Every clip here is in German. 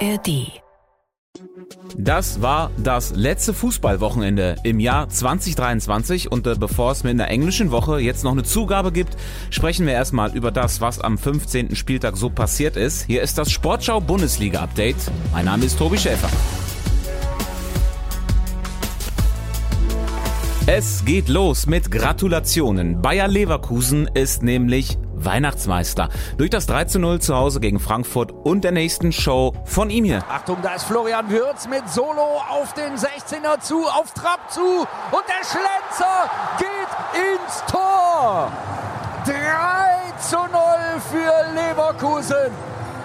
ARD. Das war das letzte Fußballwochenende im Jahr 2023 und äh, bevor es mit einer englischen Woche jetzt noch eine Zugabe gibt, sprechen wir erstmal über das, was am 15. Spieltag so passiert ist. Hier ist das Sportschau Bundesliga Update. Mein Name ist Tobi Schäfer. Es geht los mit Gratulationen. Bayer Leverkusen ist nämlich Weihnachtsmeister. Durch das 3 zu 0 zu Hause gegen Frankfurt und der nächsten Show von ihm hier. Achtung, da ist Florian Würz mit Solo auf den 16er zu, auf Trab zu und der Schlenzer geht ins Tor. 3 zu 0 für Leverkusen.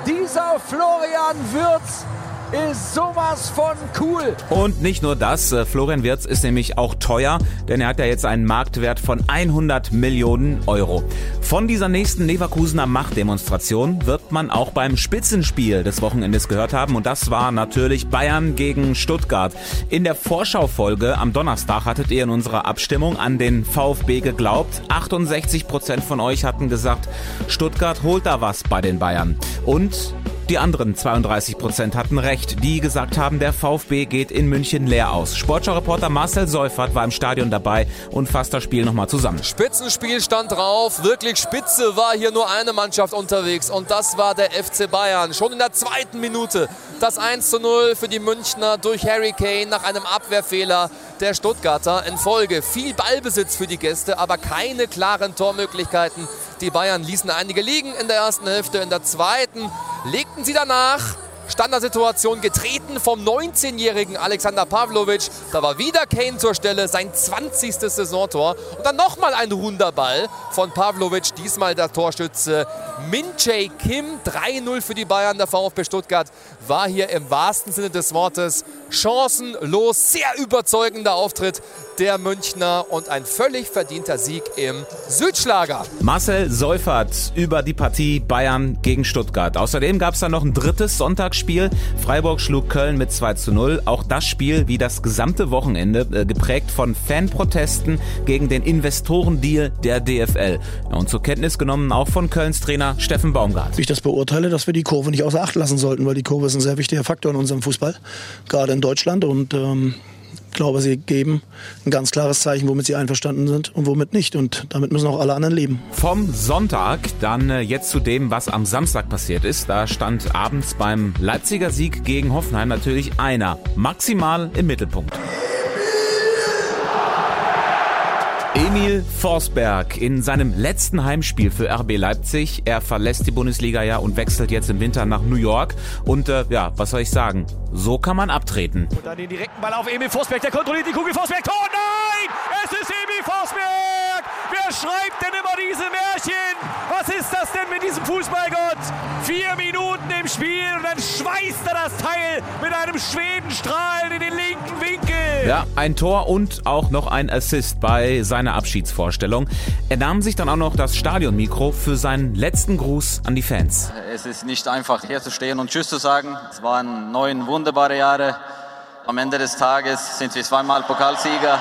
Dieser Florian Würz ist sowas von cool. Und nicht nur das, äh, Florian Wirz ist nämlich auch teuer, denn er hat ja jetzt einen Marktwert von 100 Millionen Euro. Von dieser nächsten Leverkusener Machtdemonstration wird man auch beim Spitzenspiel des Wochenendes gehört haben und das war natürlich Bayern gegen Stuttgart. In der Vorschaufolge am Donnerstag hattet ihr in unserer Abstimmung an den VfB geglaubt. 68 Prozent von euch hatten gesagt, Stuttgart holt da was bei den Bayern. Und die anderen 32 Prozent hatten recht, die gesagt haben, der VfB geht in München leer aus. Sportschau-Reporter Marcel Seufert war im Stadion dabei und fasst das Spiel nochmal zusammen. Spitzenspiel stand drauf, wirklich spitze war hier nur eine Mannschaft unterwegs und das war der FC Bayern. Schon in der zweiten Minute das 1 zu 0 für die Münchner durch Harry Kane nach einem Abwehrfehler der Stuttgarter in Folge. Viel Ballbesitz für die Gäste, aber keine klaren Tormöglichkeiten. Die Bayern ließen einige liegen in der ersten Hälfte, in der zweiten legten sie danach Standardsituation getreten vom 19-jährigen Alexander Pavlovic. Da war wieder Kane zur Stelle, sein 20. Saisontor. Und dann nochmal ein Wunderball von Pavlovic, diesmal der Torschütze Min Jae Kim. 3-0 für die Bayern. Der VfB Stuttgart war hier im wahrsten Sinne des Wortes chancenlos. Sehr überzeugender Auftritt der Münchner und ein völlig verdienter Sieg im Südschlager. Marcel Seufert über die Partie Bayern gegen Stuttgart. Außerdem gab es dann noch ein drittes Sonntagsspiel. Freiburg schlug Köln mit 2 zu 0. Auch das Spiel, wie das gesamte Wochenende, äh, geprägt von Fanprotesten gegen den Investorendeal der DFL. und zur Kenntnis genommen auch von Kölns Trainer Steffen Baumgart. Wie ich das beurteile, dass wir die Kurve nicht außer Acht lassen sollten, weil die Kurve ist ein sehr wichtiger Faktor in unserem Fußball, gerade in Deutschland. Und ähm, glaube, sie geben ein ganz klares Zeichen, womit sie einverstanden sind und womit nicht. Und damit müssen auch alle anderen leben. Vom Sonntag dann äh, jetzt zu dem, was am Samstag passiert ist. Da stand abends beim Leipziger Sieg gegen Hoffenheim natürlich einer maximal im Mittelpunkt. Emil Forsberg in seinem letzten Heimspiel für RB Leipzig. Er verlässt die Bundesliga ja und wechselt jetzt im Winter nach New York. Und äh, ja, was soll ich sagen? So kann man abtreten. Und dann den direkten Ball auf Emil Forsberg. Der kontrolliert die Kugel. Forsberg, Tor! Nein! Es ist Emil Forsberg! Wer schreibt denn immer diese Märchen? Was ist das denn mit diesem Fußballgott? Vier Minuten im Spiel und dann schweißt er das Teil mit einem Schwedenstrahl in den linken Winkel. Ja, ein Tor und auch noch ein Assist bei seiner Abschiedsvorstellung. Er nahm sich dann auch noch das Stadionmikro für seinen letzten Gruß an die Fans. Es ist nicht einfach hier zu stehen und Tschüss zu sagen. Es waren neun wunderbare Jahre. Am Ende des Tages sind wir zweimal Pokalsieger.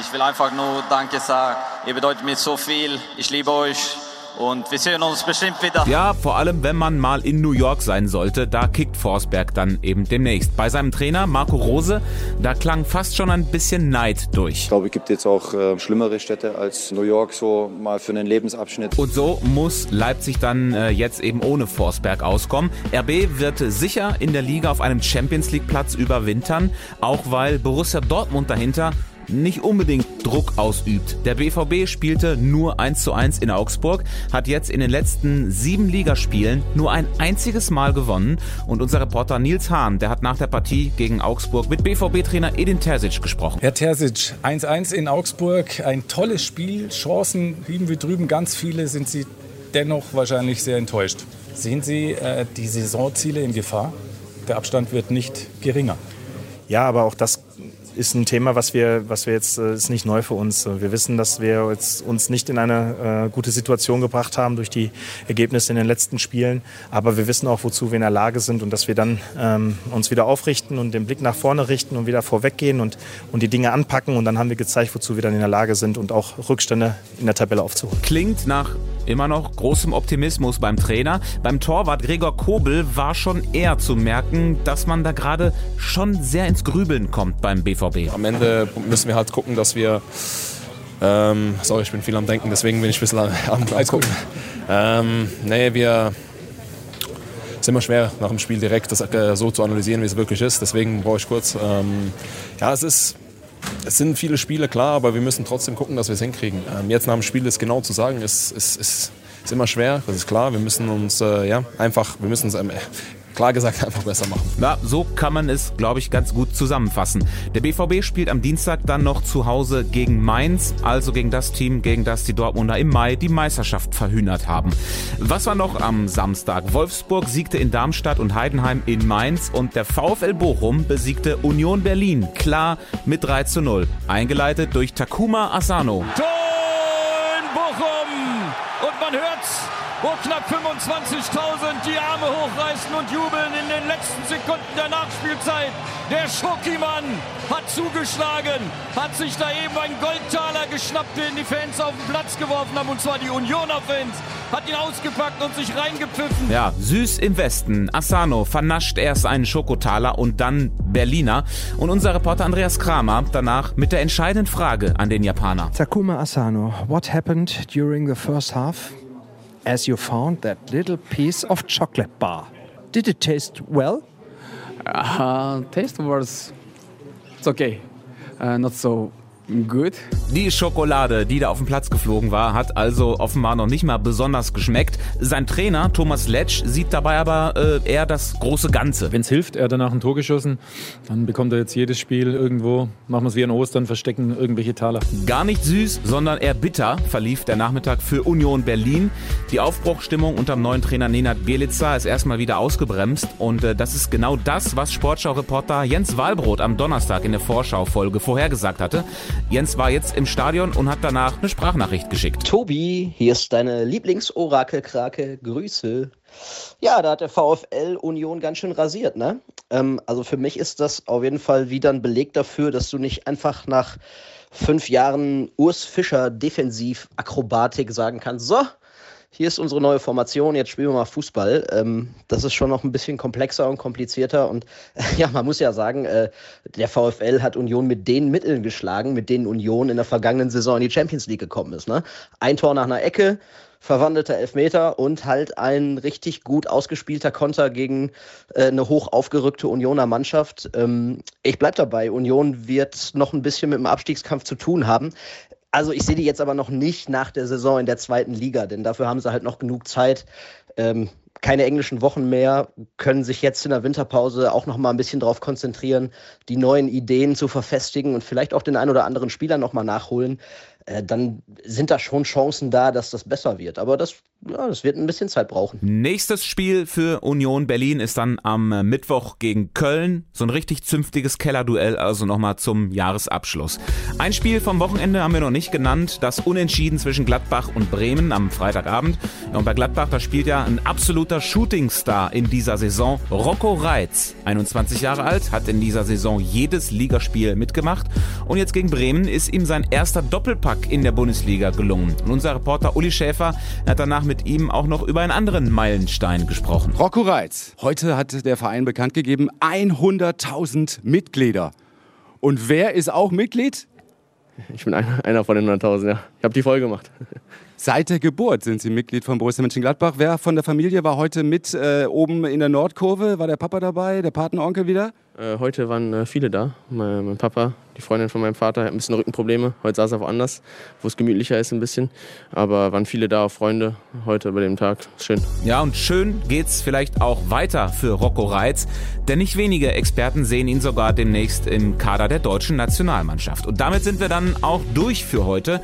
Ich will einfach nur Danke sagen. Ihr bedeutet mir so viel. Ich liebe euch. Und wir sehen uns bestimmt wieder. Ja, vor allem, wenn man mal in New York sein sollte, da kickt Forsberg dann eben demnächst. Bei seinem Trainer Marco Rose, da klang fast schon ein bisschen Neid durch. Ich glaube, es gibt jetzt auch äh, schlimmere Städte als New York, so mal für einen Lebensabschnitt. Und so muss Leipzig dann äh, jetzt eben ohne Forsberg auskommen. RB wird sicher in der Liga auf einem Champions League Platz überwintern, auch weil Borussia Dortmund dahinter nicht unbedingt Druck ausübt. Der BVB spielte nur 1 zu 1 in Augsburg, hat jetzt in den letzten sieben Ligaspielen nur ein einziges Mal gewonnen und unser Reporter Nils Hahn, der hat nach der Partie gegen Augsburg mit BVB-Trainer Edin Terzic gesprochen. Herr Terzic, 1-1 in Augsburg, ein tolles Spiel, Chancen lieben wir drüben, ganz viele sind Sie dennoch wahrscheinlich sehr enttäuscht. Sehen Sie äh, die Saisonziele in Gefahr? Der Abstand wird nicht geringer. Ja, aber auch das ist ein Thema, was wir, was wir jetzt, äh, ist nicht neu für uns. Wir wissen, dass wir jetzt uns nicht in eine äh, gute Situation gebracht haben durch die Ergebnisse in den letzten Spielen. Aber wir wissen auch, wozu wir in der Lage sind und dass wir dann ähm, uns wieder aufrichten und den Blick nach vorne richten und wieder vorweggehen und, und die Dinge anpacken. Und dann haben wir gezeigt, wozu wir dann in der Lage sind und auch Rückstände in der Tabelle aufzuholen. Klingt nach immer noch großem Optimismus beim Trainer. Beim Torwart Gregor Kobel war schon eher zu merken, dass man da gerade schon sehr ins Grübeln kommt beim BVB. Am Ende müssen wir halt gucken, dass wir ähm, sorry, ich bin viel am Denken, deswegen bin ich ein bisschen am, am gucken. Ähm, nee, wir ist immer schwer nach dem Spiel direkt das äh, so zu analysieren, wie es wirklich ist. Deswegen brauche ich kurz. Ähm, ja, es ist es sind viele Spiele, klar, aber wir müssen trotzdem gucken, dass wir es hinkriegen. Ähm, jetzt nach dem Spiel ist genau zu sagen, ist, ist, ist, ist immer schwer, das ist klar. Wir müssen uns äh, ja, einfach, wir müssen es ähm, klar gesagt einfach besser machen. Na, so kann man es, glaube ich, ganz gut zusammenfassen. Der BVB spielt am Dienstag dann noch zu Hause gegen Mainz, also gegen das Team, gegen das die Dortmunder im Mai die Meisterschaft verhühnert haben. Was war noch am Samstag? Wolfsburg siegte in Darmstadt und Heidenheim in Mainz und der VfL Bochum besiegte Union Berlin klar mit 3 zu 0. Eingeleitet durch Takuma Asano. Tor in Bochum! Und man hört's wo knapp 25.000 die Arme hochreißen und jubeln in den letzten Sekunden der Nachspielzeit. Der Schokimann hat zugeschlagen, hat sich da eben einen Goldtaler geschnappt, den die Fans auf den Platz geworfen haben, und zwar die Unioner Fans. Hat ihn ausgepackt und sich reingepfiffen. Ja, süß im Westen. Asano vernascht erst einen Schokotaler und dann Berliner. Und unser Reporter Andreas Kramer danach mit der entscheidenden Frage an den Japaner. Takuma Asano, what happened during the first half? As you found that little piece of chocolate bar. Did it taste well? Uh, taste was it's okay. Uh, not so Good. Die Schokolade, die da auf dem Platz geflogen war, hat also offenbar noch nicht mal besonders geschmeckt. Sein Trainer Thomas Letsch sieht dabei aber äh, eher das große Ganze. Wenn es hilft, er hat danach ein Tor geschossen, dann bekommt er jetzt jedes Spiel irgendwo, machen wir es wie an Ostern, verstecken irgendwelche Taler. Gar nicht süß, sondern eher bitter verlief der Nachmittag für Union Berlin. Die Aufbruchstimmung unter dem neuen Trainer Nenad Bielica ist erstmal wieder ausgebremst und äh, das ist genau das, was Sportschau-Reporter Jens Wahlbrot am Donnerstag in der Vorschau-Folge vorhergesagt hatte. Jens war jetzt im Stadion und hat danach eine Sprachnachricht geschickt. Tobi, hier ist deine Lieblingsorakelkrake. Grüße. Ja, da hat der VfL Union ganz schön rasiert, ne? Ähm, also für mich ist das auf jeden Fall wieder ein Beleg dafür, dass du nicht einfach nach fünf Jahren Urs Fischer Defensiv-Akrobatik sagen kannst, so, hier ist unsere neue Formation, jetzt spielen wir mal Fußball. Ähm, das ist schon noch ein bisschen komplexer und komplizierter. Und äh, ja, man muss ja sagen, äh, der VfL hat Union mit den Mitteln geschlagen, mit denen Union in der vergangenen Saison in die Champions League gekommen ist. Ne? Ein Tor nach einer Ecke, verwandelter Elfmeter und halt ein richtig gut ausgespielter Konter gegen äh, eine hoch aufgerückte Unioner Mannschaft. Ähm, ich bleib dabei, Union wird noch ein bisschen mit dem Abstiegskampf zu tun haben. Also ich sehe die jetzt aber noch nicht nach der Saison in der zweiten Liga, denn dafür haben sie halt noch genug Zeit. Ähm, keine englischen Wochen mehr, können sich jetzt in der Winterpause auch noch mal ein bisschen darauf konzentrieren, die neuen Ideen zu verfestigen und vielleicht auch den ein oder anderen Spieler noch mal nachholen. Äh, dann sind da schon Chancen da, dass das besser wird. Aber das, ja, das wird ein bisschen Zeit brauchen. Nächstes Spiel für Union Berlin ist dann am äh, Mittwoch gegen Köln. So ein richtig zünftiges Kellerduell, also nochmal zum Jahresabschluss. Ein Spiel vom Wochenende haben wir noch nicht genannt. Das Unentschieden zwischen Gladbach und Bremen am Freitagabend. Und bei Gladbach, da spielt ja ein absoluter Shootingstar in dieser Saison. Rocco Reitz, 21 Jahre alt, hat in dieser Saison jedes Ligaspiel mitgemacht. Und jetzt gegen Bremen ist ihm sein erster Doppelpack Doppelpack in der Bundesliga gelungen. Und unser Reporter Uli Schäfer hat danach mit ihm auch noch über einen anderen Meilenstein gesprochen. Rocco Reitz. Heute hat der Verein bekannt gegeben, 100.000 Mitglieder. Und wer ist auch Mitglied? Ich bin einer, einer von den 100.000, ja. Ich habe die voll gemacht. Seit der Geburt sind Sie Mitglied von Borussia Mönchengladbach. Wer von der Familie war heute mit äh, oben in der Nordkurve? War der Papa dabei, der Patenonkel wieder? Äh, heute waren äh, viele da. Mein, mein, Papa, die Freundin von meinem Vater, hat ein bisschen Rückenprobleme. Heute saß er woanders, wo es gemütlicher ist ein bisschen. Aber waren viele da, Freunde, heute bei dem Tag. Schön. Ja, und schön geht's vielleicht auch weiter für Rocco Reitz. Denn nicht wenige Experten sehen ihn sogar demnächst im Kader der deutschen Nationalmannschaft. Und damit sind wir dann auch durch für heute.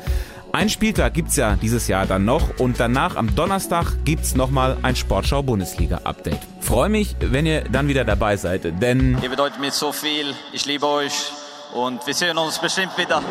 Ein Spieltag gibt's ja dieses Jahr dann noch und danach am Donnerstag gibt's nochmal ein Sportschau-Bundesliga-Update. Freue mich, wenn ihr dann wieder dabei seid, denn... Ihr bedeutet mir so viel, ich liebe euch und wir sehen uns bestimmt wieder.